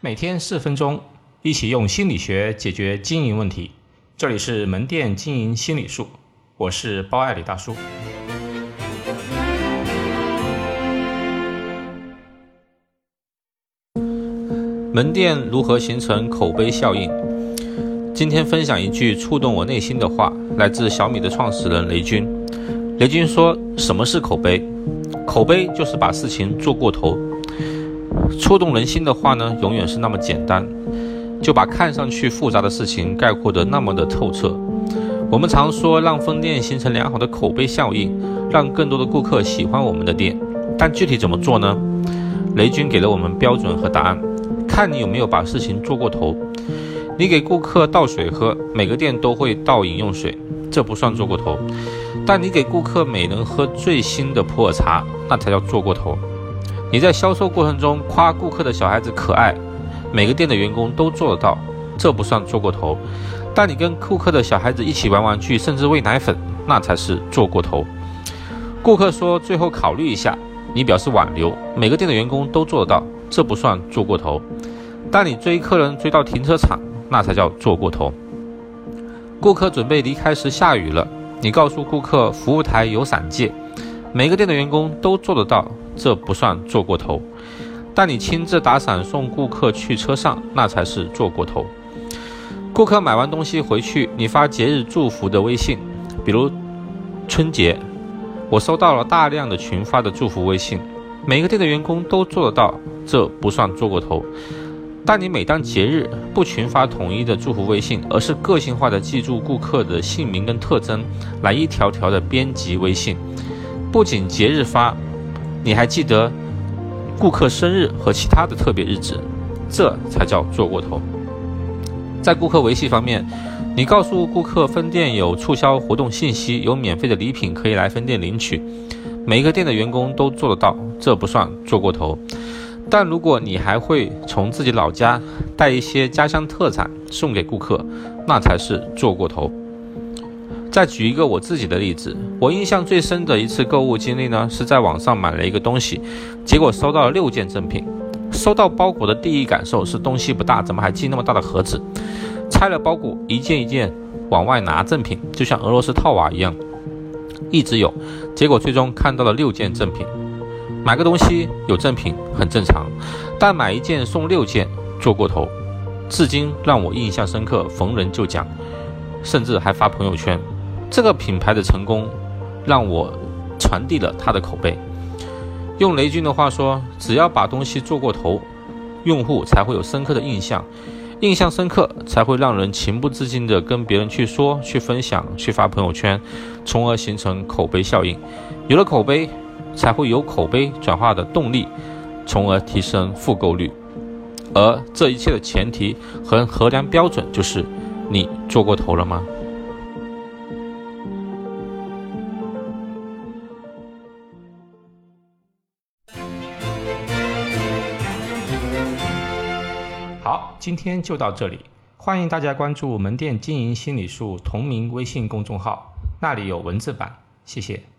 每天四分钟，一起用心理学解决经营问题。这里是门店经营心理术，我是包爱李大叔。门店如何形成口碑效应？今天分享一句触动我内心的话，来自小米的创始人雷军。雷军说：“什么是口碑？口碑就是把事情做过头。”触动人心的话呢，永远是那么简单，就把看上去复杂的事情概括得那么的透彻。我们常说让分店形成良好的口碑效应，让更多的顾客喜欢我们的店，但具体怎么做呢？雷军给了我们标准和答案，看你有没有把事情做过头。你给顾客倒水喝，每个店都会倒饮用水，这不算做过头；但你给顾客每人喝最新的普洱茶，那才叫做过头。你在销售过程中夸顾客的小孩子可爱，每个店的员工都做得到，这不算做过头；但你跟顾客的小孩子一起玩玩具，甚至喂奶粉，那才是做过头。顾客说最后考虑一下，你表示挽留，每个店的员工都做得到，这不算做过头；但你追客人追到停车场，那才叫做过头。顾客准备离开时下雨了，你告诉顾客服务台有伞借，每个店的员工都做得到。这不算做过头，但你亲自打伞送顾客去车上，那才是做过头。顾客买完东西回去，你发节日祝福的微信，比如春节，我收到了大量的群发的祝福微信，每个店的员工都做得到，这不算做过头。但你每当节日不群发统一的祝福微信，而是个性化的记住顾客的姓名跟特征，来一条条的编辑微信，不仅节日发。你还记得顾客生日和其他的特别日子，这才叫做过头。在顾客维系方面，你告诉顾客分店有促销活动信息，有免费的礼品可以来分店领取，每一个店的员工都做得到，这不算做过头。但如果你还会从自己老家带一些家乡特产送给顾客，那才是做过头。再举一个我自己的例子，我印象最深的一次购物经历呢，是在网上买了一个东西，结果收到了六件赠品。收到包裹的第一感受是东西不大，怎么还寄那么大的盒子？拆了包裹，一件一件往外拿赠品，就像俄罗斯套娃一样，一直有。结果最终看到了六件赠品。买个东西有赠品很正常，但买一件送六件，做过头，至今让我印象深刻，逢人就讲，甚至还发朋友圈。这个品牌的成功，让我传递了他的口碑。用雷军的话说，只要把东西做过头，用户才会有深刻的印象，印象深刻才会让人情不自禁地跟别人去说、去分享、去发朋友圈，从而形成口碑效应。有了口碑，才会有口碑转化的动力，从而提升复购率。而这一切的前提和衡量标准，就是你做过头了吗？好，今天就到这里。欢迎大家关注“门店经营心理术”同名微信公众号，那里有文字版。谢谢。